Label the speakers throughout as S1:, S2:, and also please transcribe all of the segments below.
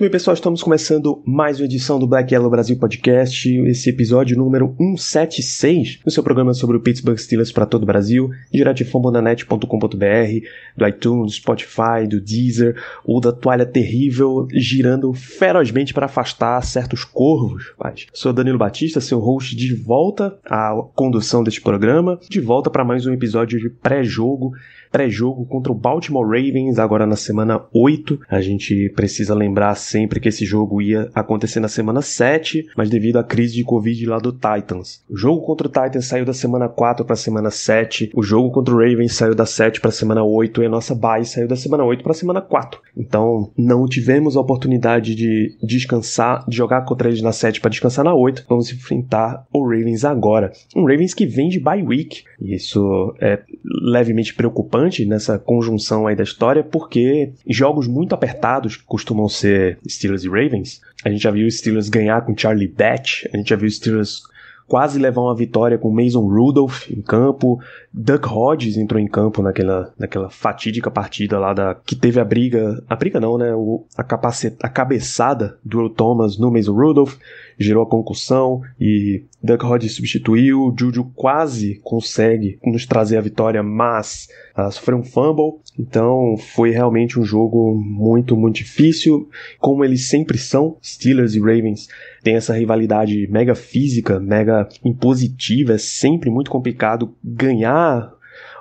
S1: Muito bem, pessoal, estamos começando mais uma edição do Black Yellow Brasil Podcast, esse episódio número 176, no seu programa sobre o Pittsburgh Steelers para todo o Brasil, direto de fambonanet.com.br, do iTunes, Spotify, do Deezer, ou da toalha terrível girando ferozmente para afastar certos corvos. Paz. Sou Danilo Batista, seu host de volta à condução deste programa, de volta para mais um episódio de pré-jogo pré-jogo contra o Baltimore Ravens, agora na semana 8. A gente precisa lembrar sempre que esse jogo ia acontecer na semana 7, mas devido à crise de Covid lá do Titans. O jogo contra o Titans saiu da semana 4 para a semana 7, o jogo contra o Ravens saiu da 7 para a semana 8 e a nossa bye saiu da semana 8 para a semana 4. Então, não tivemos a oportunidade de descansar, de jogar contra eles na 7 para descansar na 8. Vamos enfrentar o Ravens agora. Um Ravens que vem de bye week, e isso é levemente preocupante nessa conjunção aí da história, porque jogos muito apertados, que costumam ser Steelers e Ravens, a gente já viu Steelers ganhar com Charlie Batch, a gente já viu Steelers quase levar uma vitória com Mason Rudolph em campo, Duck Hodges entrou em campo naquela, naquela fatídica partida lá da que teve a briga, a briga não, né, o, a, capacet, a cabeçada do Earl Thomas no Mason Rudolph, gerou a concussão e Duck Hodges substituiu, Juju quase consegue nos trazer a vitória, mas uh, sofreu um fumble, então foi realmente um jogo muito, muito difícil, como eles sempre são, Steelers e Ravens tem essa rivalidade mega física, mega impositiva, é sempre muito complicado ganhar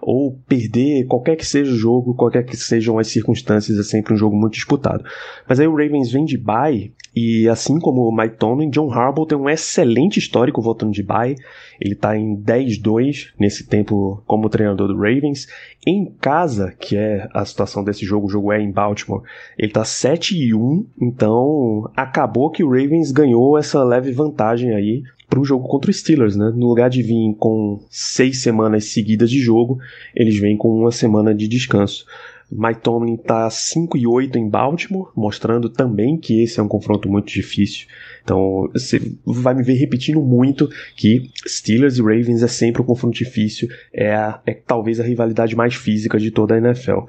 S1: ou perder qualquer que seja o jogo, qualquer que sejam as circunstâncias, é sempre um jogo muito disputado. Mas aí o Ravens vem de bye e assim como o Mike Tomlin, John Harbaugh tem um excelente histórico voltando de bye. Ele está em 10-2 nesse tempo como treinador do Ravens. Em casa, que é a situação desse jogo, o jogo é em Baltimore, ele está 7-1, então acabou que o Ravens ganhou essa leve vantagem aí para o jogo contra os Steelers, né? No lugar de vir com seis semanas seguidas de jogo, eles vêm com uma semana de descanso. Mike Tomlin está 5 e 8 em Baltimore, mostrando também que esse é um confronto muito difícil. Então você vai me ver repetindo muito que Steelers e Ravens é sempre um confronto difícil, é, a, é talvez a rivalidade mais física de toda a NFL.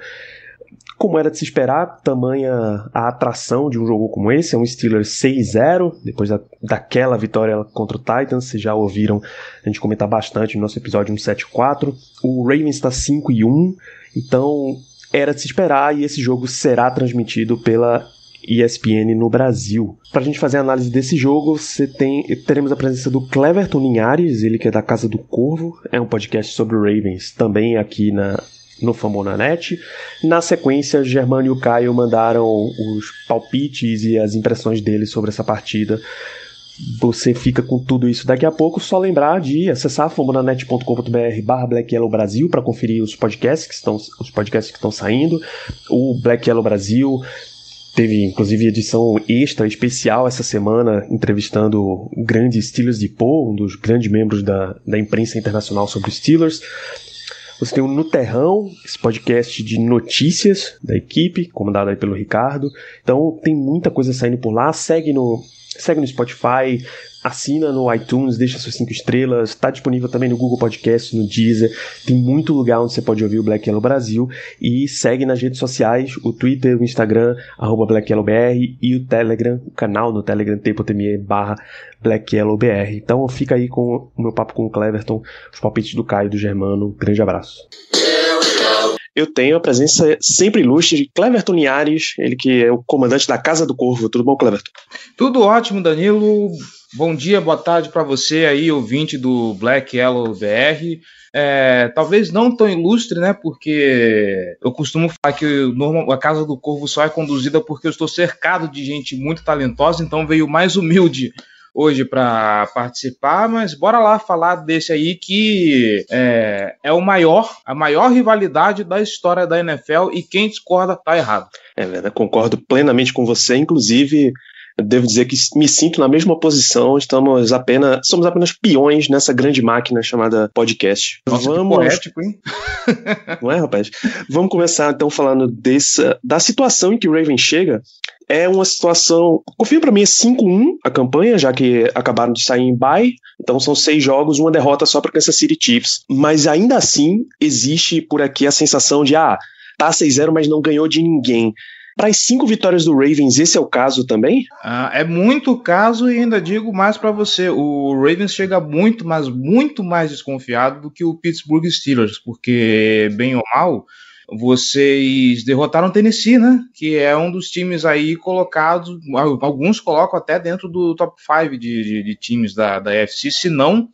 S1: Como era de se esperar, tamanha a atração de um jogo como esse, é um Steelers 6-0, depois da, daquela vitória contra o Titans, vocês já ouviram a gente comentar bastante no nosso episódio 174. O Ravens está 5-1, então era de se esperar e esse jogo será transmitido pela ESPN no Brasil. Para a gente fazer a análise desse jogo, tem, teremos a presença do Cleverton Linhares, ele que é da Casa do Corvo, é um podcast sobre o Ravens, também aqui na no Famonanet. Na sequência, Germano e o Caio mandaram os palpites e as impressões deles sobre essa partida. Você fica com tudo isso daqui a pouco. Só lembrar de acessar fambonanet.com.br barra Black Yellow Brasil para conferir os podcasts que estão os podcasts que estão saindo. O Black Yellow Brasil teve inclusive edição extra especial essa semana entrevistando o grande Steelers de Poe, um dos grandes membros da, da imprensa internacional sobre Steelers. Você tem o No Terrão, esse podcast de notícias da equipe, comandado aí pelo Ricardo. Então tem muita coisa saindo por lá. Segue no, segue no Spotify, assina no iTunes, deixa suas cinco estrelas, está disponível também no Google Podcast, no Deezer, tem muito lugar onde você pode ouvir o Black Yellow Brasil e segue nas redes sociais, o Twitter, o Instagram, arroba BlackYellowBR e o Telegram, o canal no Telegram, t.me barra BlackYellowBR. Então fica aí com o meu papo com o Cleverton, os palpites do Caio e do Germano, grande abraço. Eu tenho a presença sempre ilustre de Cleverton Linhares, ele que é o comandante da Casa do Corvo. Tudo bom, Cleverton?
S2: Tudo ótimo, Danilo. Bom dia, boa tarde para você aí, ouvinte do Black Yellow BR. É, talvez não tão ilustre, né? Porque eu costumo falar que a Casa do Corvo só é conduzida porque eu estou cercado de gente muito talentosa, então veio mais humilde hoje para participar, mas bora lá falar desse aí que é, é, o maior, a maior rivalidade da história da NFL e quem discorda tá errado.
S1: É verdade, concordo plenamente com você, inclusive devo dizer que me sinto na mesma posição, estamos apenas, somos apenas peões nessa grande máquina chamada podcast.
S2: Nossa, Vamos... poético, hein?
S1: Não é, rapaz? Vamos começar então falando dessa, da situação em que o Raven chega é uma situação. Confia para mim, é 5-1 a campanha, já que acabaram de sair em bye. Então são seis jogos, uma derrota só para Kansas City Chiefs. Mas ainda assim, existe por aqui a sensação de, ah, tá 6-0, mas não ganhou de ninguém. Para as cinco vitórias do Ravens, esse é o caso também?
S2: Ah, é muito caso e ainda digo mais para você. O Ravens chega muito, mas muito mais desconfiado do que o Pittsburgh Steelers, porque, bem ou mal, vocês derrotaram o Tennessee, né? Que é um dos times aí colocados, alguns colocam até dentro do top 5 de, de, de, times da, da FC, se não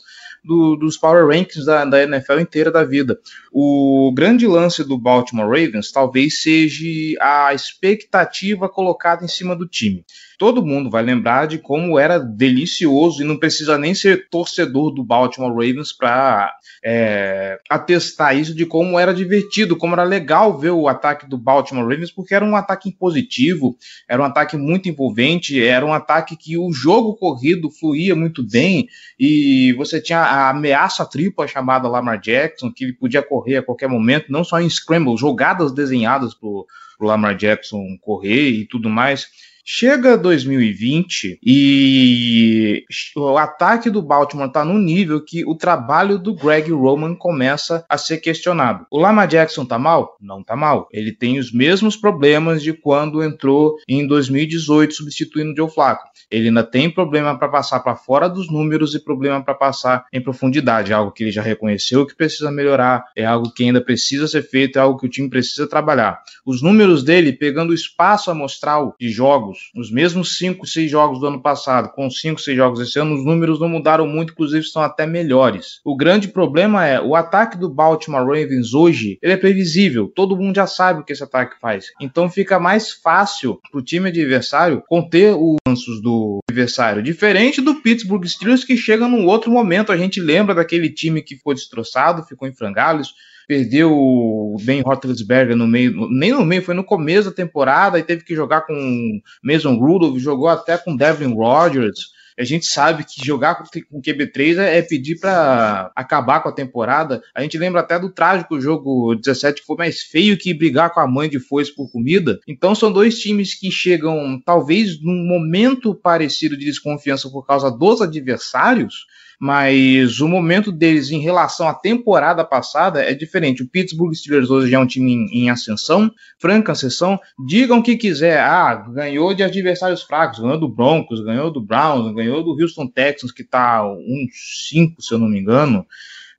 S2: do, dos power rankings da, da, NFL inteira da vida. O grande lance do Baltimore Ravens talvez seja a expectativa colocada em cima do time todo mundo vai lembrar de como era delicioso e não precisa nem ser torcedor do Baltimore Ravens para é, atestar isso de como era divertido, como era legal ver o ataque do Baltimore Ravens, porque era um ataque positivo, era um ataque muito envolvente, era um ataque que o jogo corrido fluía muito bem e você tinha a ameaça tripla chamada Lamar Jackson, que ele podia correr a qualquer momento, não só em scramble, jogadas desenhadas para o Lamar Jackson correr e tudo mais. Chega 2020 e o ataque do Baltimore está num nível que o trabalho do Greg Roman começa a ser questionado. O Lama Jackson tá mal? Não tá mal. Ele tem os mesmos problemas de quando entrou em 2018 substituindo o Joe Flacco. Ele ainda tem problema para passar para fora dos números e problema para passar em profundidade, é algo que ele já reconheceu que precisa melhorar, é algo que ainda precisa ser feito, é algo que o time precisa trabalhar. Os números dele pegando o espaço amostral de jogos jogos, os mesmos 5, 6 jogos do ano passado, com 5, 6 jogos esse ano, os números não mudaram muito, inclusive estão até melhores. O grande problema é o ataque do Baltimore Ravens hoje, ele é previsível, todo mundo já sabe o que esse ataque faz. Então fica mais fácil para o time adversário conter os lanços do adversário, diferente do Pittsburgh Steelers que chega num outro momento, a gente lembra daquele time que ficou destroçado, ficou em frangalhos, perdeu o Ben Roethlisberger no meio, nem no meio, foi no começo da temporada e teve que jogar com Mason Rudolph, jogou até com Devin Rodgers. A gente sabe que jogar com QB3 é pedir para acabar com a temporada. A gente lembra até do trágico jogo 17 que foi mais feio que brigar com a mãe de foice por comida. Então são dois times que chegam talvez num momento parecido de desconfiança por causa dos adversários, mas o momento deles em relação à temporada passada é diferente. O Pittsburgh Steelers hoje é um time em, em ascensão, franca ascensão. Digam o que quiser, ah, ganhou de adversários fracos, ganhou do Broncos, ganhou do Browns, ganhou do Houston Texans, que está 1-5, se eu não me engano.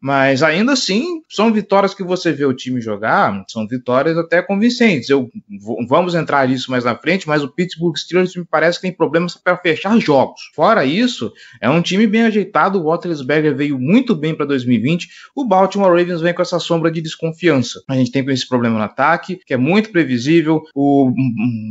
S2: Mas ainda assim, são vitórias que você vê o time jogar, são vitórias até convincentes. Eu, vamos entrar nisso mais na frente, mas o Pittsburgh Steelers me parece que tem problemas para fechar jogos. Fora isso, é um time bem ajeitado. O Watersberger veio muito bem para 2020. O Baltimore Ravens vem com essa sombra de desconfiança. A gente tem esse problema no ataque, que é muito previsível. O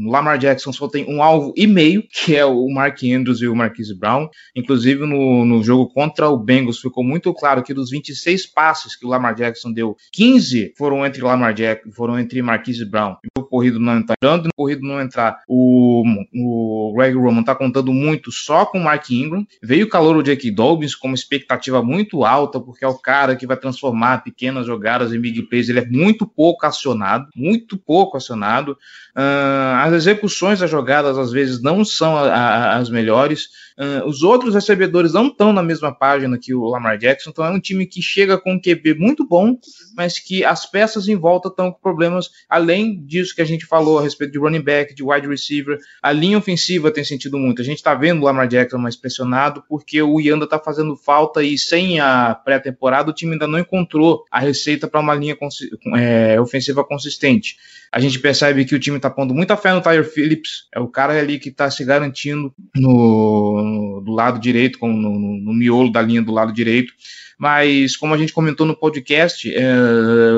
S2: Lamar Jackson só tem um alvo e meio, que é o Mark Andrews e o Marquise Brown. Inclusive, no, no jogo contra o Bengals, ficou muito claro que dos 25 16 passes que o Lamar Jackson deu, 15 foram entre Lamar Jackson, foram entre Marquise Brown. E o corrido não entrar, e no corrido não entrar, o, o Greg Roman tá contando muito só com o Mark Ingram. Veio o calor o Jake Dobbins com uma expectativa muito alta, porque é o cara que vai transformar pequenas jogadas em big plays. Ele é muito pouco acionado, muito pouco acionado. Uh, as execuções das jogadas às vezes não são a, a, as melhores. Uh, os outros recebedores não estão na mesma página que o Lamar Jackson, então é um time que chega com um QB muito bom, mas que as peças em volta estão com problemas, além disso que a gente falou a respeito de running back, de wide receiver, a linha ofensiva tem sentido muito. A gente está vendo o Lamar Jackson mais pressionado porque o Yanda está fazendo falta e sem a pré-temporada o time ainda não encontrou a receita para uma linha é, ofensiva consistente. A gente percebe que o time está pondo muita fé no Tyler Phillips, é o cara ali que está se garantindo no, no, do lado direito, no, no, no miolo da linha do lado direito mas como a gente comentou no podcast, é,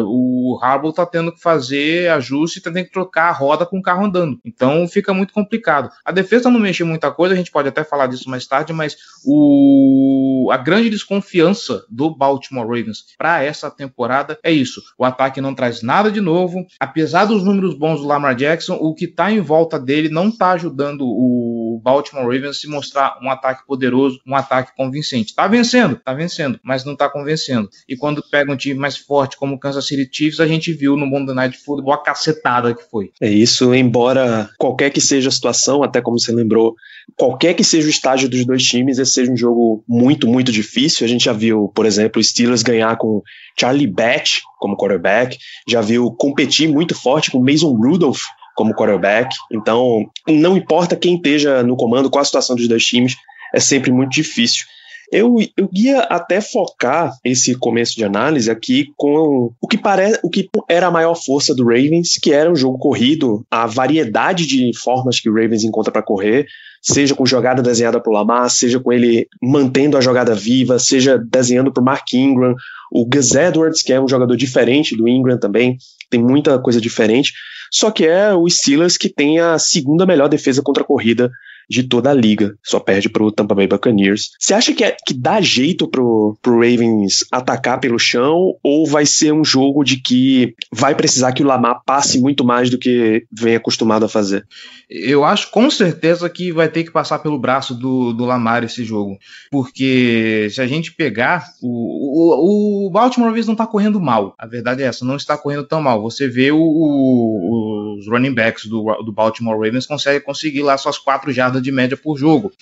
S2: o Harbaugh está tendo que fazer ajuste, está tendo que trocar a roda com o carro andando. Então fica muito complicado. A defesa não mexeu muita coisa, a gente pode até falar disso mais tarde, mas o, a grande desconfiança do Baltimore Ravens para essa temporada é isso. O ataque não traz nada de novo. Apesar dos números bons do Lamar Jackson, o que está em volta dele não está ajudando o o Baltimore Ravens se mostrar um ataque poderoso, um ataque convincente. Tá vencendo, tá vencendo, mas não tá convencendo. E quando pega um time mais forte como o Kansas City Chiefs, a gente viu no Monday Night Football a cacetada que foi.
S1: É isso, embora qualquer que seja a situação, até como você lembrou, qualquer que seja o estágio dos dois times, esse seja um jogo muito, muito difícil. A gente já viu, por exemplo, o Steelers ganhar com Charlie Batch como quarterback, já viu competir muito forte com Mason Rudolph como quarterback. Então, não importa quem esteja no comando, qual a situação dos dois times, é sempre muito difícil. Eu, eu ia até focar esse começo de análise aqui com o que parece, o que era a maior força do Ravens, que era o jogo corrido, a variedade de formas que o Ravens encontra para correr, seja com jogada desenhada para o Lamar, seja com ele mantendo a jogada viva, seja desenhando para o Mark Ingram, o Gus Edwards, que é um jogador diferente do Ingram também, tem muita coisa diferente, só que é o Steelers que tem a segunda melhor defesa contra a corrida de toda a liga. Só perde pro Tampa Bay Buccaneers. Você acha que, é, que dá jeito pro, pro Ravens atacar pelo chão ou vai ser um jogo de que vai precisar que o Lamar passe muito mais do que vem acostumado a fazer?
S2: Eu acho com certeza que vai ter que passar pelo braço do, do Lamar esse jogo. Porque se a gente pegar, o, o, o Baltimore Ravens não tá correndo mal. A verdade é essa, não está correndo tão mal. Você vê o, o, os running backs do, do Baltimore Ravens conseguem conseguir lá suas quatro jardas de média por jogo.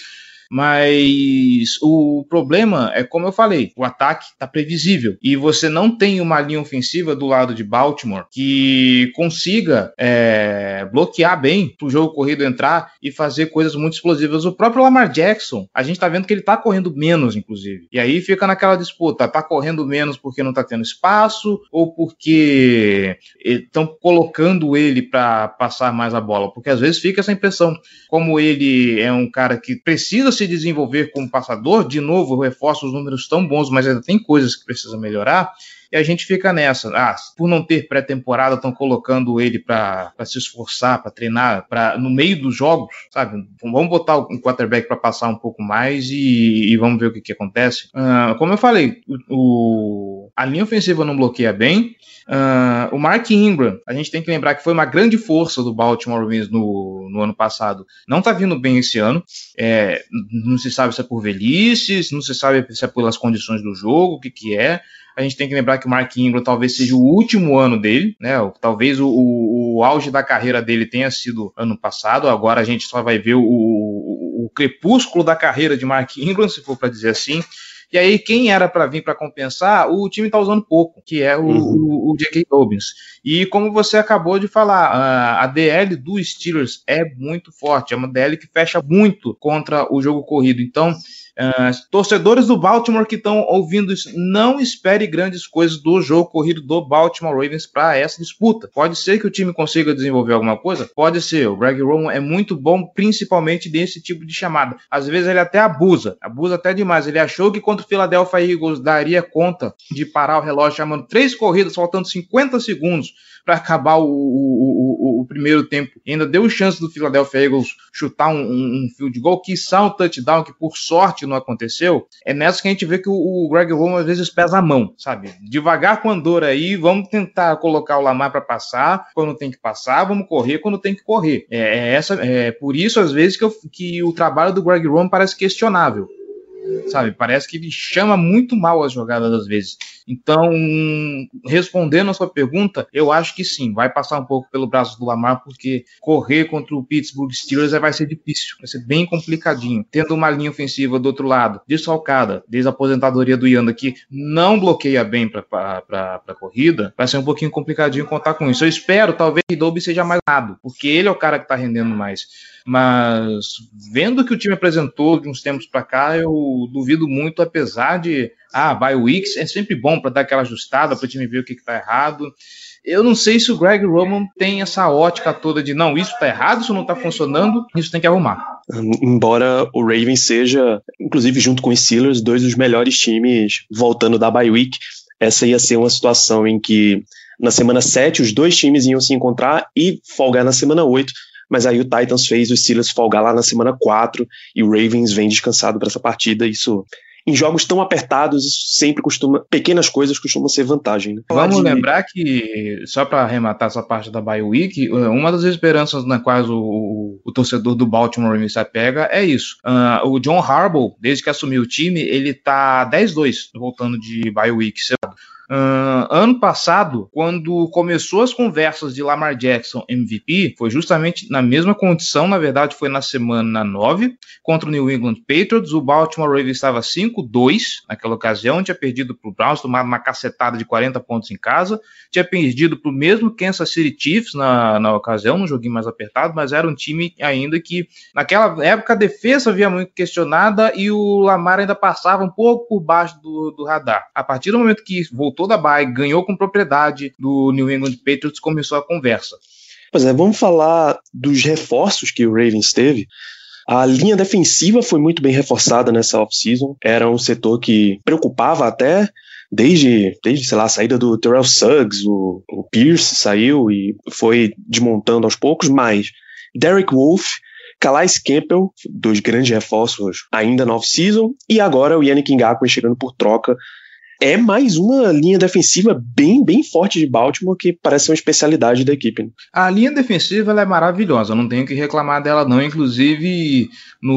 S2: Mas o problema é, como eu falei, o ataque está previsível e você não tem uma linha ofensiva do lado de Baltimore que consiga é, bloquear bem para o jogo corrido entrar e fazer coisas muito explosivas. O próprio Lamar Jackson, a gente está vendo que ele está correndo menos, inclusive. E aí fica naquela disputa: está correndo menos porque não está tendo espaço ou porque estão colocando ele para passar mais a bola? Porque às vezes fica essa impressão, como ele é um cara que precisa se desenvolver como passador, de novo, reforça os números tão bons, mas ainda tem coisas que precisa melhorar. E a gente fica nessa. Ah, por não ter pré-temporada, estão colocando ele para se esforçar, para treinar, para no meio dos jogos, sabe? Vamos botar um quarterback para passar um pouco mais e, e, vamos ver o que, que acontece. Uh, como eu falei, o, a linha ofensiva não bloqueia bem. Uh, o Mark Ingram, a gente tem que lembrar que foi uma grande força do Baltimore Ravens no, no ano passado. Não está vindo bem esse ano. É, não se sabe se é por velhice, não se sabe se é pelas condições do jogo, o que, que é. A gente tem que lembrar que o Mark Ingram talvez seja o último ano dele, né? Talvez o, o, o auge da carreira dele tenha sido ano passado. Agora a gente só vai ver o, o crepúsculo da carreira de Mark Ingram, se for para dizer assim. E aí, quem era para vir para compensar, o time está usando pouco, que é o, uhum. o, o J.K. Dobbins. E como você acabou de falar, a, a DL do Steelers é muito forte, é uma DL que fecha muito contra o jogo corrido. Então, Uh, torcedores do Baltimore que estão ouvindo isso, não espere grandes coisas do jogo corrido do Baltimore Ravens para essa disputa. Pode ser que o time consiga desenvolver alguma coisa? Pode ser. O Greg Roman é muito bom, principalmente desse tipo de chamada. Às vezes ele até abusa, abusa até demais. Ele achou que contra o Philadelphia Eagles daria conta de parar o relógio, chamando três corridas, faltando 50 segundos para acabar o, o, o, o, primeiro tempo. Ainda deu chance do Philadelphia Eagles chutar um, um, field goal, que um touchdown, que por sorte não aconteceu. É nessa que a gente vê que o, Greg Roman às vezes pesa a mão, sabe? Devagar com a dor aí, vamos tentar colocar o Lamar para passar quando tem que passar, vamos correr quando tem que correr. É, é essa, é por isso às vezes que, eu, que o trabalho do Greg Roman parece questionável sabe? Parece que ele chama muito mal as jogadas às vezes. Então, respondendo a sua pergunta, eu acho que sim, vai passar um pouco pelo braço do Lamar, porque correr contra o Pittsburgh Steelers vai ser difícil, vai ser bem complicadinho. Tendo uma linha ofensiva do outro lado, desfalcada, desde a aposentadoria do Yanda, que não bloqueia bem para a corrida, vai ser um pouquinho complicadinho contar com isso. Eu espero, talvez, que Dobby seja mais nada, porque ele é o cara que está rendendo mais. Mas vendo o que o time apresentou de uns tempos para cá, eu duvido muito, apesar de ah, bye weeks é sempre bom para dar aquela ajustada para o time ver o que está errado. Eu não sei se o Greg Roman tem essa ótica toda de não, isso está errado, isso não está funcionando, isso tem que arrumar.
S1: Embora o Ravens seja, inclusive junto com os Steelers, dois dos melhores times voltando da bye week, essa ia ser uma situação em que na semana 7 os dois times iam se encontrar e folgar na semana 8 mas aí o Titans fez o Steelers folgar lá na semana 4 e o Ravens vem descansado para essa partida. Isso em jogos tão apertados, isso sempre costuma, pequenas coisas costumam ser vantagem. Né?
S2: Vamos de... lembrar que, só para arrematar essa parte da Bye Week, uma das esperanças na quais o, o torcedor do Baltimore se apega é isso. Uh, o John Harbaugh, desde que assumiu o time, ele tá 10-2 voltando de Bye Week. Uh, ano passado, quando começou as conversas de Lamar Jackson MVP, foi justamente na mesma condição, na verdade foi na semana 9, contra o New England Patriots. O Baltimore Ravens estava 5-2 naquela ocasião, tinha perdido para o Browns, tomado uma cacetada de 40 pontos em casa, tinha perdido para o mesmo Kansas City Chiefs na, na ocasião, num joguinho mais apertado, mas era um time ainda que, naquela época, a defesa havia muito questionada e o Lamar ainda passava um pouco por baixo do, do radar. A partir do momento que voltou voltou da bye, ganhou com propriedade do New England Patriots, começou a conversa.
S1: Pois é, vamos falar dos reforços que o Ravens teve. A linha defensiva foi muito bem reforçada nessa off-season. Era um setor que preocupava até desde, desde sei lá, a saída do Terrell Suggs, o, o Pierce saiu e foi desmontando aos poucos, mas Derek Wolf, Calais Campbell, dois grandes reforços ainda na off-season, e agora o Yannick Ngakwe chegando por troca é mais uma linha defensiva bem, bem forte de Baltimore que parece uma especialidade da equipe. Né?
S2: A linha defensiva é maravilhosa, não tenho que reclamar dela não. Inclusive, no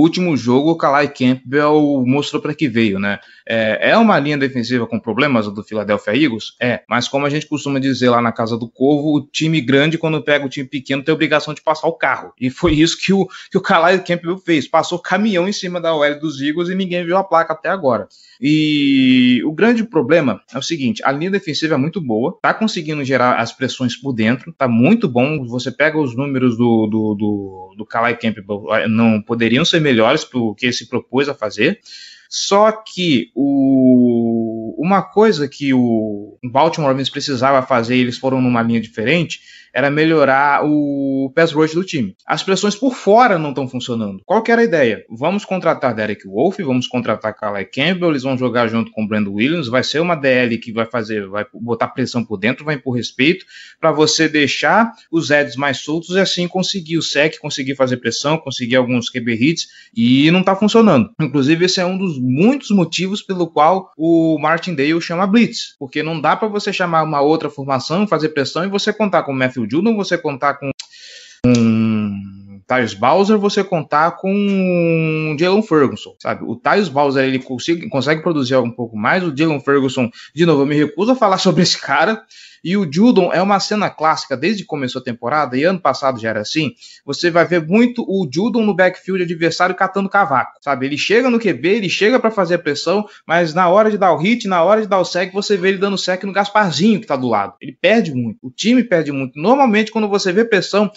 S2: último jogo, o Kalai Campbell mostrou para que veio, né? É, é, uma linha defensiva com problemas do Philadelphia Eagles? É, mas como a gente costuma dizer lá na Casa do Corvo, o time grande, quando pega o time pequeno, tem a obrigação de passar o carro. E foi isso que o, que o Kalai Campbell fez. Passou caminhão em cima da OL dos Eagles e ninguém viu a placa até agora. E o grande problema é o seguinte: a linha defensiva é muito boa, tá conseguindo gerar as pressões por dentro, tá muito bom. Você pega os números do, do, do, do Kalai Campbell, não poderiam ser melhores pro que ele se propôs a fazer. Só que o, uma coisa que o Baltimore Ravens precisava fazer, eles foram numa linha diferente, era melhorar o pass rush do time. As pressões por fora não estão funcionando. Qual que era a ideia? Vamos contratar Derek Wolf, vamos contratar Calais Campbell, eles vão jogar junto com o Brandon Williams, vai ser uma DL que vai fazer, vai botar pressão por dentro, vai impor respeito, para você deixar os Eds mais soltos e assim conseguir o sec, conseguir fazer pressão, conseguir alguns QB hits, e não está funcionando. Inclusive, esse é um dos muitos motivos pelo qual o Martindale chama Blitz, porque não dá para você chamar uma outra formação, fazer pressão e você contar com o Matthew Judon, você contar com um Tyus Bowser, você contar com um Jalen Ferguson, sabe? O Tyus Bowser ele consegue, consegue produzir um pouco mais, o Jalen Ferguson, de novo, eu me recuso a falar sobre esse cara, e o Judon é uma cena clássica desde que começou a temporada, e ano passado já era assim. Você vai ver muito o Judon no backfield adversário catando cavaco, sabe? Ele chega no QB, ele chega para fazer a pressão, mas na hora de dar o hit, na hora de dar o sec, você vê ele dando sec no Gasparzinho que tá do lado. Ele perde muito, o time perde muito. Normalmente, quando você vê pressão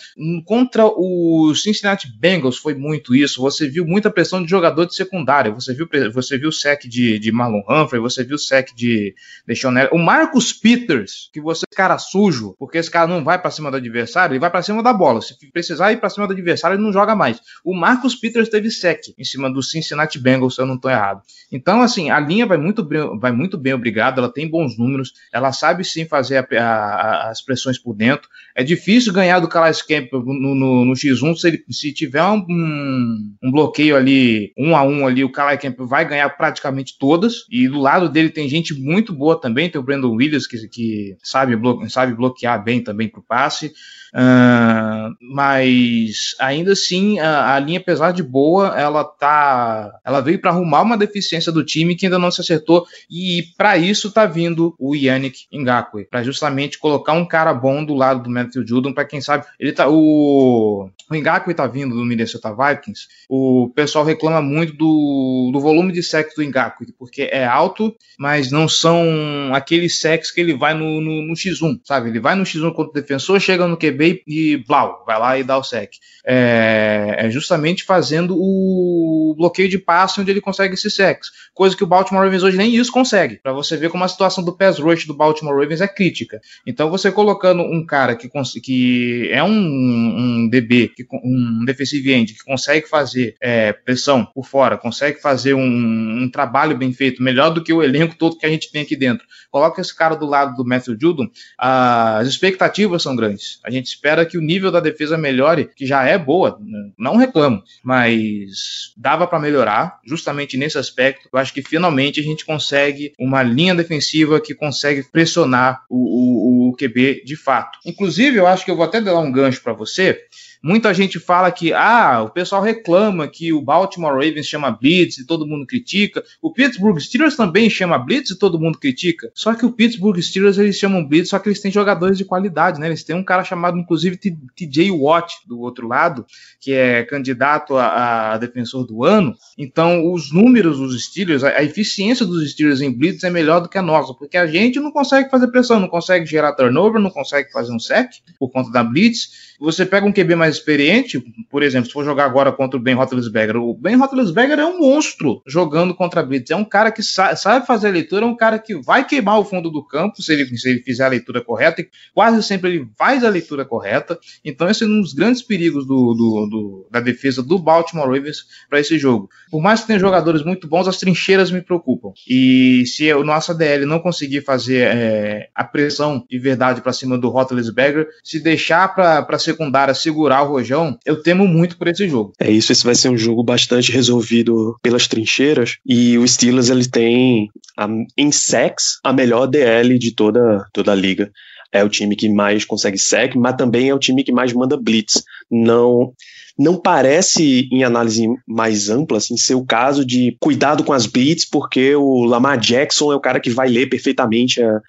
S2: contra o Cincinnati Bengals, foi muito isso. Você viu muita pressão de jogador de secundária. Você viu, você viu o sec de, de Marlon Humphrey, você viu o sec de, de O Marcus Peters, que você você cara sujo, porque esse cara não vai para cima do adversário, ele vai para cima da bola. Se precisar ir para cima do adversário, ele não joga mais. O Marcus Peters teve sec em cima do Cincinnati Bengals, se eu não estou errado. Então, assim, a linha vai muito bem, vai muito bem, obrigado. Ela tem bons números, ela sabe sim fazer a, a, as pressões por dentro. É difícil ganhar do Calais Camp no, no, no, X1 se, ele, se tiver um, um, um, bloqueio ali, um a um ali, o Calais Camp vai ganhar praticamente todas. E do lado dele tem gente muito boa também, tem o Brandon Williams que, que sabe sabe, blo sabe bloquear bem também para o passe. Uh, mas ainda assim, a, a, linha, apesar de boa, ela tá. Ela veio para arrumar uma deficiência do time que ainda não se acertou. E para isso tá vindo o Yannick Ngakwe, para justamente colocar um cara bom do lado do Matthew Judon, para quem sabe. Ele tá. O, o Ngakwe tá vindo do Minnesota Vikings. O pessoal reclama muito do, do volume de sexo do Ngakwe, porque é alto, mas não são aqueles sexos que ele vai no, no, no X1, sabe? Ele vai no X1 contra o defensor, chega no QB e, blau, vai lá e dá o sec. É, é, justamente fazendo o bloqueio de passe onde ele consegue esses secs, coisa que o Baltimore Ravens hoje nem isso consegue, para você ver como a situação do pass rush do Baltimore Ravens é crítica. Então você colocando um cara que, que é um, um DB, que, um defensive end, que consegue fazer é, pressão por fora, consegue fazer um, um trabalho bem feito, melhor do que o elenco todo que a gente tem aqui dentro. Coloca esse cara do lado do Matthew Judon, as expectativas são grandes. A gente espera que o nível da defesa melhore, que já é boa, não reclamo, mas dava para melhorar, justamente nesse aspecto. Eu acho que finalmente a gente consegue uma linha defensiva que consegue pressionar o, o, o QB de fato. Inclusive, eu acho que eu vou até dar um gancho para você. Muita gente fala que ah, o pessoal reclama que o Baltimore Ravens chama blitz e todo mundo critica. O Pittsburgh Steelers também chama blitz e todo mundo critica. Só que o Pittsburgh Steelers eles chamam blitz, só que eles têm jogadores de qualidade, né? Eles têm um cara chamado inclusive TJ Watt do outro lado, que é candidato a, a defensor do ano. Então, os números dos Steelers, a, a eficiência dos Steelers em blitz é melhor do que a nossa, porque a gente não consegue fazer pressão, não consegue gerar turnover, não consegue fazer um sec por conta da blitz. Você pega um QB mais experiente, por exemplo, se for jogar agora contra o Ben Roethlisberger, o Ben Roethlisberger é um monstro jogando contra Blitz. É um cara que sa sabe fazer a leitura, é um cara que vai queimar o fundo do campo se ele, se ele fizer a leitura correta, e quase sempre ele faz a leitura correta. Então, esse é um dos grandes perigos do, do, do da defesa do Baltimore Ravens para esse jogo. Por mais que tenha jogadores muito bons, as trincheiras me preocupam. E se o nosso DL não conseguir fazer é, a pressão de verdade para cima do Roethlisberger, se deixar para ser secundária segurar o Rojão, eu temo muito por esse jogo.
S1: É isso, esse vai ser um jogo bastante resolvido pelas trincheiras e o Steelers ele tem a, em sacks a melhor DL de toda, toda a liga. É o time que mais consegue sec, mas também é o time que mais manda blitz. Não não parece, em análise mais ampla, assim, ser o caso de cuidado com as blitz, porque o Lamar Jackson é o cara que vai ler perfeitamente a,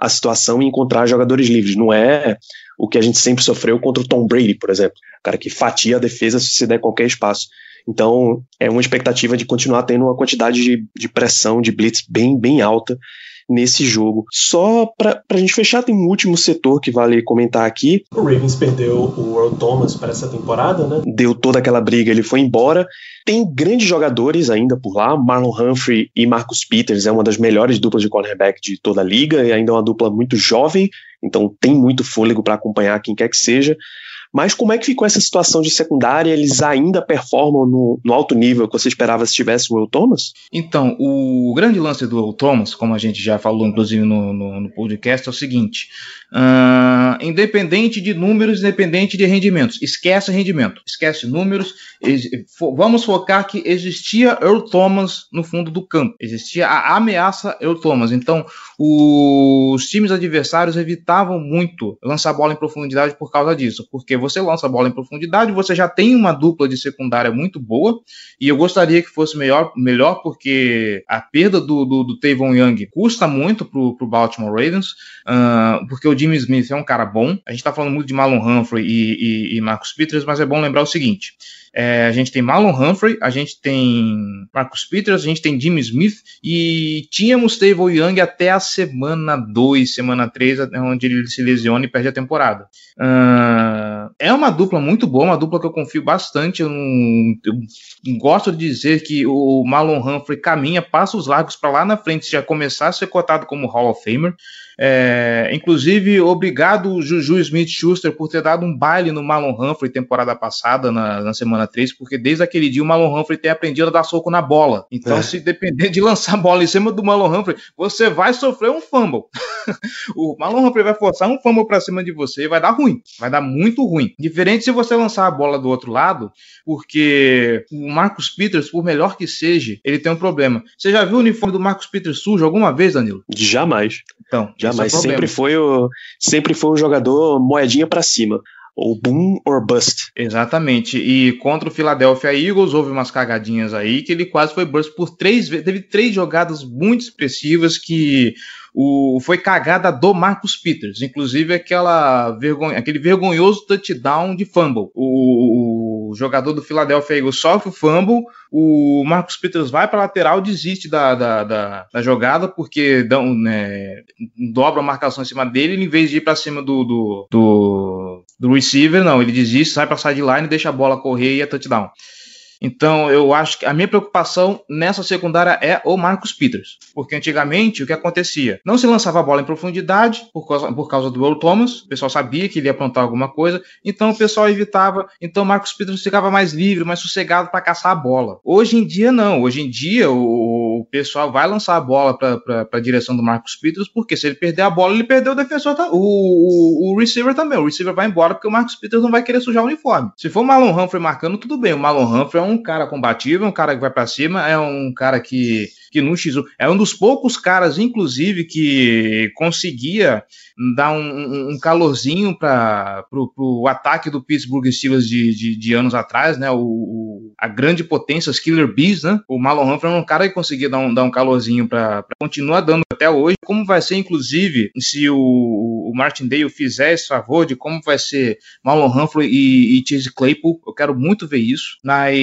S1: a situação e encontrar jogadores livres. Não é o que a gente sempre sofreu contra o Tom Brady, por exemplo. O cara que fatia a defesa se der qualquer espaço. Então, é uma expectativa de continuar tendo uma quantidade de, de pressão, de blitz bem, bem alta nesse jogo. Só para a gente fechar, tem um último setor que vale comentar aqui.
S3: O Ravens perdeu o Earl Thomas para essa temporada, né?
S1: Deu toda aquela briga, ele foi embora. Tem grandes jogadores ainda por lá, Marlon Humphrey e Marcus Peters é uma das melhores duplas de cornerback de toda a liga e ainda é uma dupla muito jovem, então tem muito fôlego para acompanhar quem quer que seja. Mas como é que ficou essa situação de secundária? Eles ainda performam no, no alto nível que você esperava se tivesse o Will Thomas?
S2: Então, o grande lance do Will Thomas, como a gente já falou, inclusive, no, no, no podcast, é o seguinte: uh, independente de números, independente de rendimentos, esquece rendimento, esquece números. Vamos focar que existia Earl Thomas no fundo do campo, existia a ameaça Earl Thomas. Então, os times adversários evitavam muito lançar bola em profundidade por causa disso, porque você lança a bola em profundidade, você já tem uma dupla de secundária muito boa, e eu gostaria que fosse melhor, melhor porque a perda do, do, do Tavon Young custa muito para o Baltimore Ravens, uh, porque o Jimmy Smith é um cara bom, a gente está falando muito de Malon Humphrey e, e, e Marcus Peters, mas é bom lembrar o seguinte, é, a gente tem Marlon Humphrey, a gente tem Marcus Peters, a gente tem Jimmy Smith e tínhamos Tavon Young até a semana 2, semana 3, onde ele se lesiona e perde a temporada. Uh, é uma dupla muito boa, uma dupla que eu confio bastante. Eu, eu gosto de dizer que o Marlon Humphrey caminha passos largos para lá na frente já começar a ser cotado como Hall of Famer. É, inclusive, obrigado Juju Smith-Schuster por ter dado um baile no Marlon Humphrey temporada passada, na, na, semana 3, porque desde aquele dia o Marlon Humphrey tem aprendido a dar soco na bola. Então, é. se depender de lançar a bola em cima do Marlon Humphrey, você vai sofrer um fumble. o Marlon Humphrey vai forçar um fumble para cima de você e vai dar ruim. Vai dar muito ruim. Diferente se você lançar a bola do outro lado, porque o Marcus Peters, por melhor que seja, ele tem um problema. Você já viu o uniforme do Marcus Peters sujo alguma vez, Danilo?
S1: Jamais.
S2: Então,
S1: jamais. É sempre foi o sempre foi um jogador moedinha para cima ou boom or bust.
S2: Exatamente. E contra o Philadelphia Eagles houve umas cagadinhas aí que ele quase foi bust por três vezes. Teve três jogadas muito expressivas que o, foi cagada do Marcus Peters, inclusive aquela vergonha, aquele vergonhoso touchdown de fumble. O, o jogador do Philadelphia Eagles sofre o fumble, o Marcus Peters vai para lateral, desiste da, da, da, da, jogada porque dão, né, dobra a marcação em cima dele, em vez de ir para cima do, do, do, do receiver, não, ele desiste, sai para sideline, deixa a bola correr e é touchdown. Então, eu acho que a minha preocupação nessa secundária é o Marcus Peters. Porque antigamente, o que acontecia? Não se lançava a bola em profundidade por causa, por causa do Earl Thomas, o pessoal sabia que ele ia aprontar alguma coisa, então o pessoal evitava, então o Marcus Peters ficava mais livre, mais sossegado para caçar a bola. Hoje em dia, não. Hoje em dia, o, o pessoal vai lançar a bola para a direção do Marcos Peters, porque se ele perder a bola, ele perdeu o defensor, o, o, o, receiver também. O receiver vai embora porque o Marcos Peters não vai querer sujar o uniforme. Se for o Malon Humphrey marcando, tudo bem. O Malon Humphrey é um cara combativo, é um cara que vai para cima, é um cara que que no X1 é um dos poucos caras, inclusive, que conseguia dar um, um calorzinho para o ataque do Pittsburgh Steelers de, de, de anos atrás, né? O, o, a grande potência, os Killer Bees, né? O Malon Humphrey era um cara que conseguia dar um, dar um calorzinho para continuar dando até hoje. Como vai ser, inclusive, se o, o Martindale fizer esse favor de como vai ser Malon Humphrey e, e Chase Claypool, eu quero muito ver isso. Mas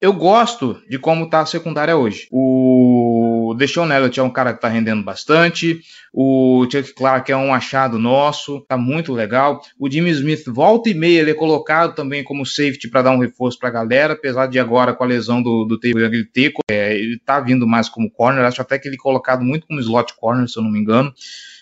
S2: eu gosto de como tá a secundária hoje. O Deshaun Elliott é um cara que tá rendendo bastante. O Chuck Clark é um achado nosso, tá muito legal. O Jimmy Smith volta e meia, ele é colocado também como safety para dar um reforço para a galera, apesar de agora com a lesão do, do Taylor Teco, é, ele tá vindo mais como corner, acho até que ele é colocado muito como slot corner, se eu não me engano.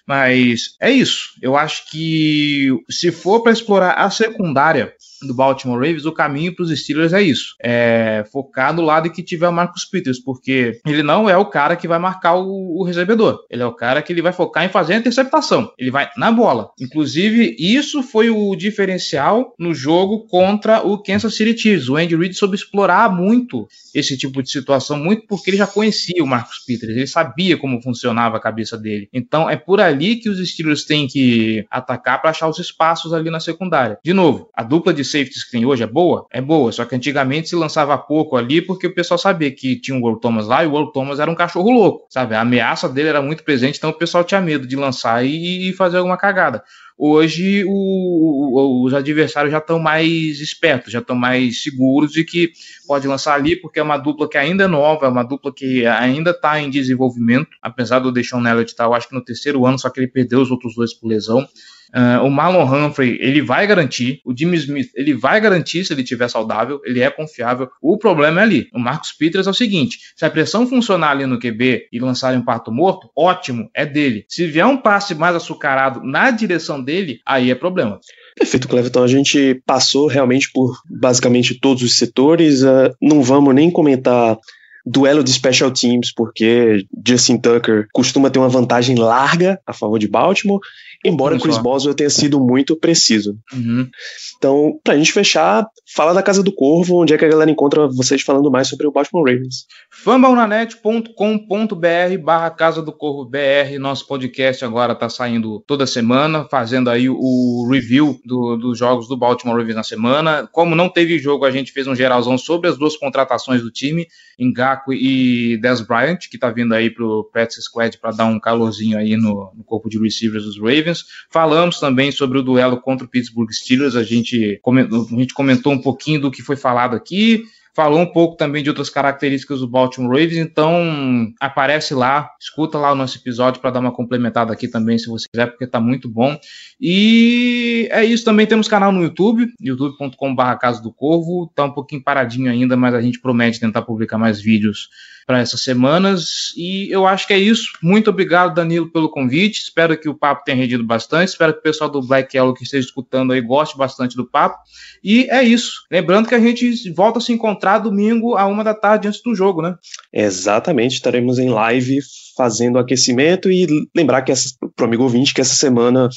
S2: Mas é isso. Eu acho que se for para explorar a secundária, do Baltimore Ravens, o caminho para os Steelers é isso. É focar no lado que tiver o Marcus Peters, porque ele não é o cara que vai marcar o, o, recebedor. Ele é o cara que ele vai focar em fazer a interceptação. Ele vai na bola. Inclusive, isso foi o diferencial no jogo contra o Kansas City Chiefs. O Andy Reid soube explorar muito esse tipo de situação, muito porque ele já conhecia o Marcus Peters. Ele sabia como funcionava a cabeça dele. Então, é por ali que os Steelers têm que atacar para achar os espaços ali na secundária. De novo, a dupla de safeties que tem hoje é boa? É boa, só que antigamente se lançava pouco ali porque o pessoal sabia que tinha o Earl Thomas lá e o Earl Thomas era um cachorro louco, sabe? A ameaça dele era muito presente, então o pessoal tinha medo de lançar e fazer alguma cagada. Hoje o, o, os adversários já estão mais espertos, já estão mais seguros de que pode lançar ali, porque é uma dupla que ainda é nova, é uma dupla que ainda está em desenvolvimento, apesar do Deshaun Elliott estar, eu acho que no terceiro ano, só que ele perdeu os outros dois por lesão. Uh, o Marlon Humphrey, ele vai garantir. O Jimmy Smith, ele vai garantir se ele estiver saudável. Ele é confiável. O problema é ali. O Marcos Peters é o seguinte: se a pressão funcionar ali no QB e lançar um pato morto, ótimo, é dele. Se vier um passe mais açucarado na direção dele, aí é problema.
S1: Perfeito, Cleveton. A gente passou realmente por basicamente todos os setores. Uh, não vamos nem comentar duelo de special teams, porque Justin Tucker costuma ter uma vantagem larga a favor de Baltimore, embora Chris Boswell tenha sido muito preciso.
S2: Uhum.
S1: Então, pra gente fechar, fala da Casa do Corvo, onde é que a galera encontra vocês falando mais sobre o Baltimore Ravens.
S2: fambalnanet.com.br barra Casa do Corvo BR, nosso podcast agora tá saindo toda semana, fazendo aí o review do, dos jogos do Baltimore Ravens na semana. Como não teve jogo, a gente fez um geralzão sobre as duas contratações do time, Ngaku e Des Bryant, que tá vindo aí pro Practice Squad para dar um calorzinho aí no, no corpo de receivers dos Ravens. Falamos também sobre o duelo contra o Pittsburgh Steelers, a gente comentou, a gente comentou um pouquinho do que foi falado aqui, falou um pouco também de outras características do Baltimore Ravens, então aparece lá, escuta lá o nosso episódio para dar uma complementada aqui também, se você quiser, porque tá muito bom. E é isso, também temos canal no YouTube, youtube.com.br Casa do Corvo, tá um pouquinho paradinho ainda, mas a gente promete tentar publicar mais vídeos para essas semanas. E eu acho que é isso. Muito obrigado, Danilo, pelo convite. Espero que o papo tenha rendido bastante. Espero que o pessoal do Black Yellow que esteja escutando aí goste bastante do papo. E é isso. Lembrando que a gente volta a se encontrar domingo a uma da tarde antes do jogo, né?
S1: Exatamente. Estaremos em live fazendo aquecimento e lembrar que para o amigo ouvinte que essa semana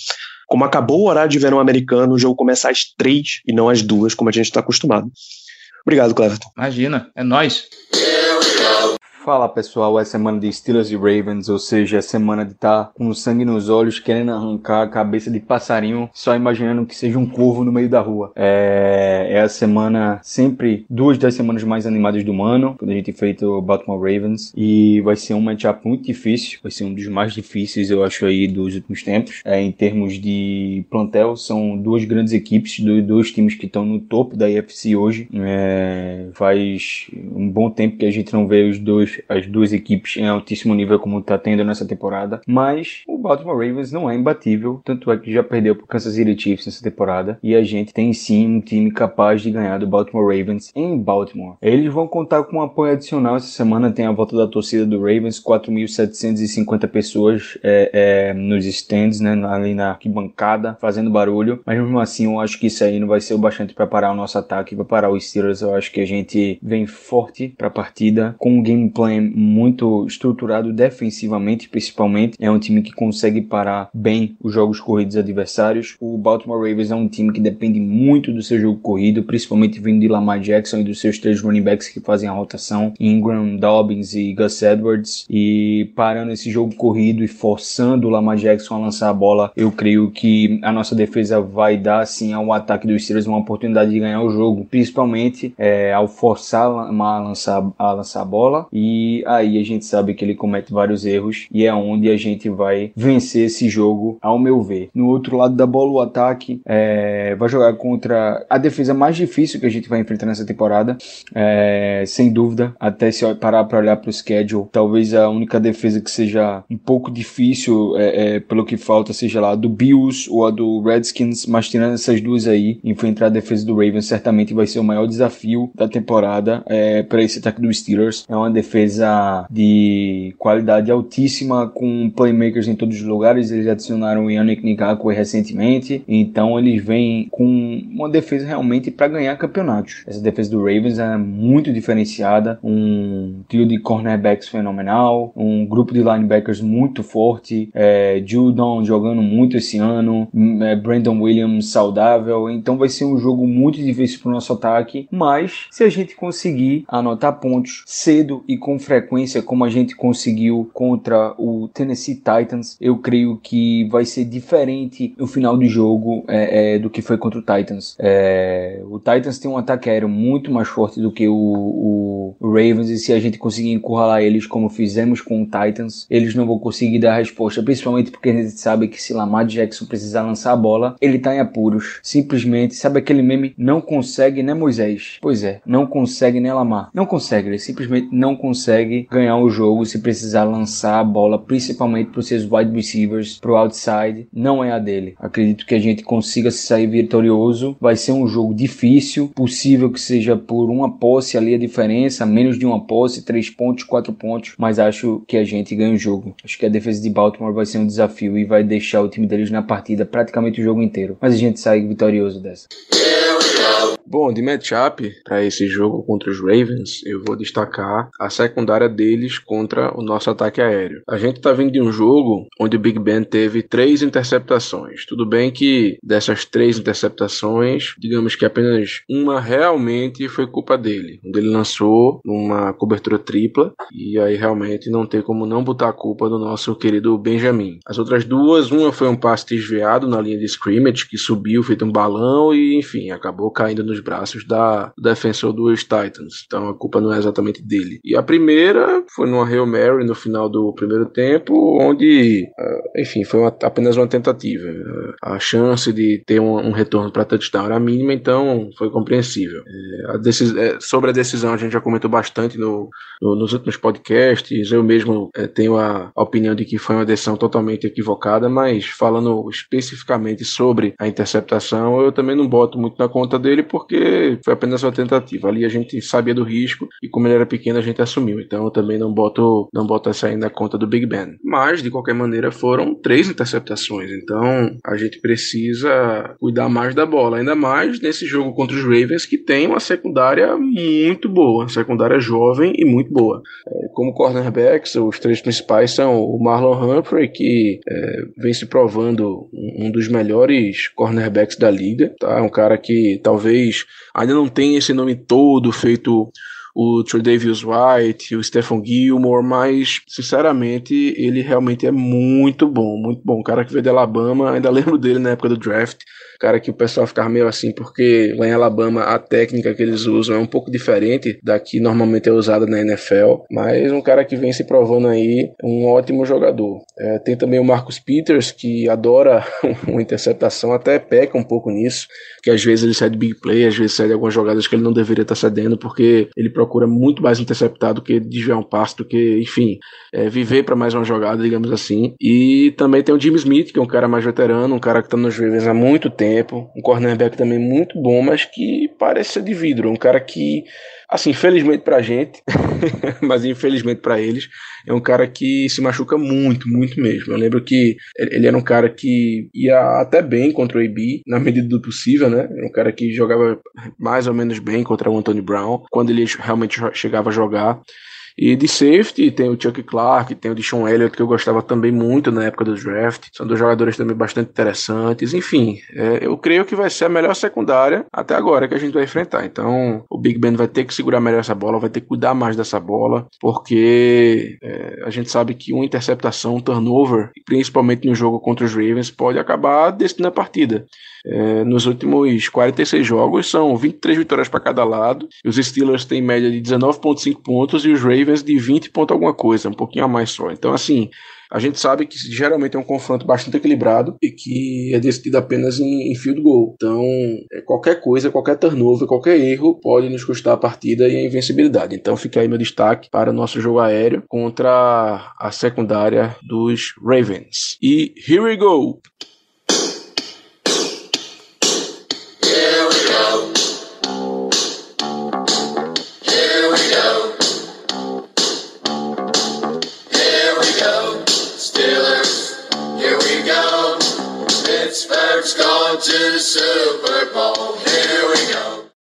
S1: como acabou o horário de verão americano, o jogo começa às três e não às duas, como a gente está acostumado. Obrigado, Cleverton.
S2: Imagina, é nós.
S4: Fala pessoal, é semana de Steelers e Ravens, ou seja, é semana de estar tá com sangue nos olhos, querendo arrancar a cabeça de passarinho, só imaginando que seja um corvo no meio da rua. É, é a semana, sempre duas das semanas mais animadas do ano, quando a gente enfrenta o Baltimore Ravens, e vai ser um matchup muito difícil, vai ser um dos mais difíceis, eu acho, aí dos últimos tempos. É, em termos de plantel, são duas grandes equipes, dois, times que estão no topo da IFC hoje. É, faz um bom tempo que a gente não vê os dois as duas equipes em altíssimo nível como está tendo nessa temporada, mas o Baltimore Ravens não é imbatível, tanto é que já perdeu para Kansas City Chiefs nessa temporada e a gente tem sim um time capaz de ganhar do Baltimore Ravens em Baltimore. Eles vão contar com um apoio adicional essa semana, tem a volta da torcida do Ravens, 4.750 pessoas é, é, nos stands, né, ali na arquibancada, fazendo barulho, mas mesmo assim eu acho que isso aí não vai ser o bastante para parar o nosso ataque, para parar os Steelers, eu acho que a gente vem forte para a partida com um game plan plan muito estruturado defensivamente, principalmente. É um time que consegue parar bem os jogos corridos adversários. O Baltimore Ravens é um time que depende muito do seu jogo corrido, principalmente vindo de Lamar Jackson e dos seus três running backs que fazem a rotação, Ingram, Dobbins e Gus Edwards. E parando esse jogo corrido e forçando o Lamar Jackson a lançar a bola, eu creio que a nossa defesa vai dar assim ao ataque dos Steelers uma oportunidade de ganhar o jogo, principalmente é, ao forçar a lançar, a lançar a bola. E aí a gente sabe que ele comete vários erros e é onde a gente vai vencer esse jogo, ao meu ver. No outro lado da bola, o ataque é, vai jogar contra a defesa mais difícil que a gente vai enfrentar nessa temporada, é, sem dúvida. Até se parar para olhar para o schedule, talvez a única defesa que seja um pouco difícil, é, é, pelo que falta, seja lá do Bills ou a do Redskins, mas tirando essas duas aí, enfrentar a defesa do Ravens certamente vai ser o maior desafio da temporada é, para esse ataque dos Steelers. É uma defesa de qualidade altíssima, com playmakers em todos os lugares. Eles adicionaram o Yannick Ngakwe recentemente, então eles vêm com uma defesa realmente para ganhar campeonatos. Essa defesa do Ravens é muito diferenciada, um trio de cornerbacks fenomenal, um grupo de linebackers muito forte, é, Judon jogando muito esse ano, é, Brandon Williams saudável, então vai ser um jogo muito difícil para o nosso ataque, mas se a gente conseguir anotar pontos cedo e com frequência, como a gente conseguiu contra o Tennessee Titans, eu creio que vai ser diferente no final do jogo é, é, do que foi contra o Titans. É, o Titans tem um ataque aéreo muito mais forte do que o, o, Ravens, e se a gente conseguir encurralar eles como fizemos com o Titans, eles não vão conseguir dar a resposta, principalmente porque a gente sabe que se Lamar Jackson precisar lançar a bola, ele tá em apuros. Simplesmente, sabe aquele meme? Não consegue, né, Moisés? Pois é, não consegue, né, Lamar? Não consegue, ele simplesmente não consegue ganhar o jogo se precisar lançar a bola, principalmente para os seus wide receivers, pro outside, não é a dele. Acredito que a gente consiga se sair vitorioso. Vai ser um jogo difícil, possível que seja por uma posse ali a diferença, menos de uma posse, três pontos, quatro pontos, mas acho que a gente ganha o jogo. Acho que a defesa de Baltimore vai ser um desafio e vai deixar o time deles na partida praticamente o jogo inteiro. Mas a gente sai vitorioso dessa.
S5: Bom, de matchup para esse jogo contra os Ravens, eu vou destacar a secundária deles contra o nosso ataque aéreo. A gente tá vindo de um jogo onde o Big Ben teve três interceptações. Tudo bem que dessas três interceptações, digamos que apenas uma realmente foi culpa dele. Onde ele lançou uma cobertura tripla e aí realmente não tem como não botar a culpa do nosso querido Benjamin. As outras duas, uma foi um passe desviado na linha de scrimmage que subiu feito um balão e enfim, acabou caindo nos braços da, defensor dos Titans. Então a culpa não é exatamente dele. E a primeira foi numa Hail Mary no final do primeiro tempo, onde, uh, enfim, foi uma, apenas uma tentativa. Uh, a chance de ter um, um retorno para touchdown era mínima, então foi compreensível. É, a decis sobre a decisão a gente já comentou bastante no, no, nos últimos podcasts. Eu mesmo é, tenho a opinião de que foi uma decisão totalmente equivocada, mas falando especificamente sobre a interceptação, eu também não boto muito na conta dele porque foi apenas uma tentativa. Ali a gente sabia do risco e como ele era pequeno a gente assumiu. Então eu também não boto, não boto essa aí na conta do Big Ben. Mas de qualquer maneira foram três interceptações. Então a gente precisa cuidar mais da bola, ainda mais nesse jogo contra os Ravens que tem uma secundária muito boa, secundária jovem e muito boa. É, como cornerbacks, os três principais são o Marlon Humphrey que é, vem se provando um dos melhores cornerbacks da liga, tá? Um cara que talvez ainda não tenha esse nome todo feito o Tredavious White, o Stephen Gilmore, mas sinceramente ele realmente é muito bom, muito bom. O cara que veio de Alabama, ainda lembro dele na época do draft cara que o pessoal ficava meio assim, porque lá em Alabama a técnica que eles usam é um pouco diferente da que normalmente é usada na NFL, mas um cara que vem se provando aí um ótimo jogador. É, tem também o Marcus Peters, que adora uma interceptação, até peca um pouco nisso, que às vezes ele cede big play, às vezes cede algumas jogadas que ele não deveria estar cedendo, porque ele procura muito mais interceptar do que desviar um passo, do que, enfim, é, viver para mais uma jogada, digamos assim. E também tem o Jimmy Smith, que é um cara mais veterano, um cara que está nos Ravens há muito tempo. Um cornerback também muito bom, mas que parece ser de vidro. Um cara que, assim, infelizmente pra gente, mas infelizmente para eles, é um cara que se machuca muito, muito mesmo. Eu lembro que ele era um cara que ia até bem contra o AB, na medida do possível, né? Era um cara que jogava mais ou menos bem contra o Anthony Brown, quando ele realmente chegava a jogar. E de safety tem o Chuck Clark, tem o Deshaun Elliott, que eu gostava também muito na época do draft. São dois jogadores também bastante interessantes. Enfim, é, eu creio que vai ser a melhor secundária até agora que a gente vai enfrentar. Então, o Big Ben vai ter que segurar melhor essa bola, vai ter que cuidar mais dessa bola, porque é, a gente sabe que uma interceptação, um turnover, principalmente no jogo contra os Ravens, pode acabar decidindo a partida. É, nos últimos 46 jogos, são 23 vitórias para cada lado. Os Steelers têm média de 19,5 pontos e os Ravens de 20 pontos alguma coisa, um pouquinho a mais só. Então, assim, a gente sabe que geralmente é um confronto bastante equilibrado e que é decidido apenas em, em field goal. Então, é, qualquer coisa, qualquer turnover, qualquer erro pode nos custar a partida e a invencibilidade. Então, fica aí meu destaque para o nosso jogo aéreo contra a secundária dos Ravens. E here we go!
S6: To the Super Bowl.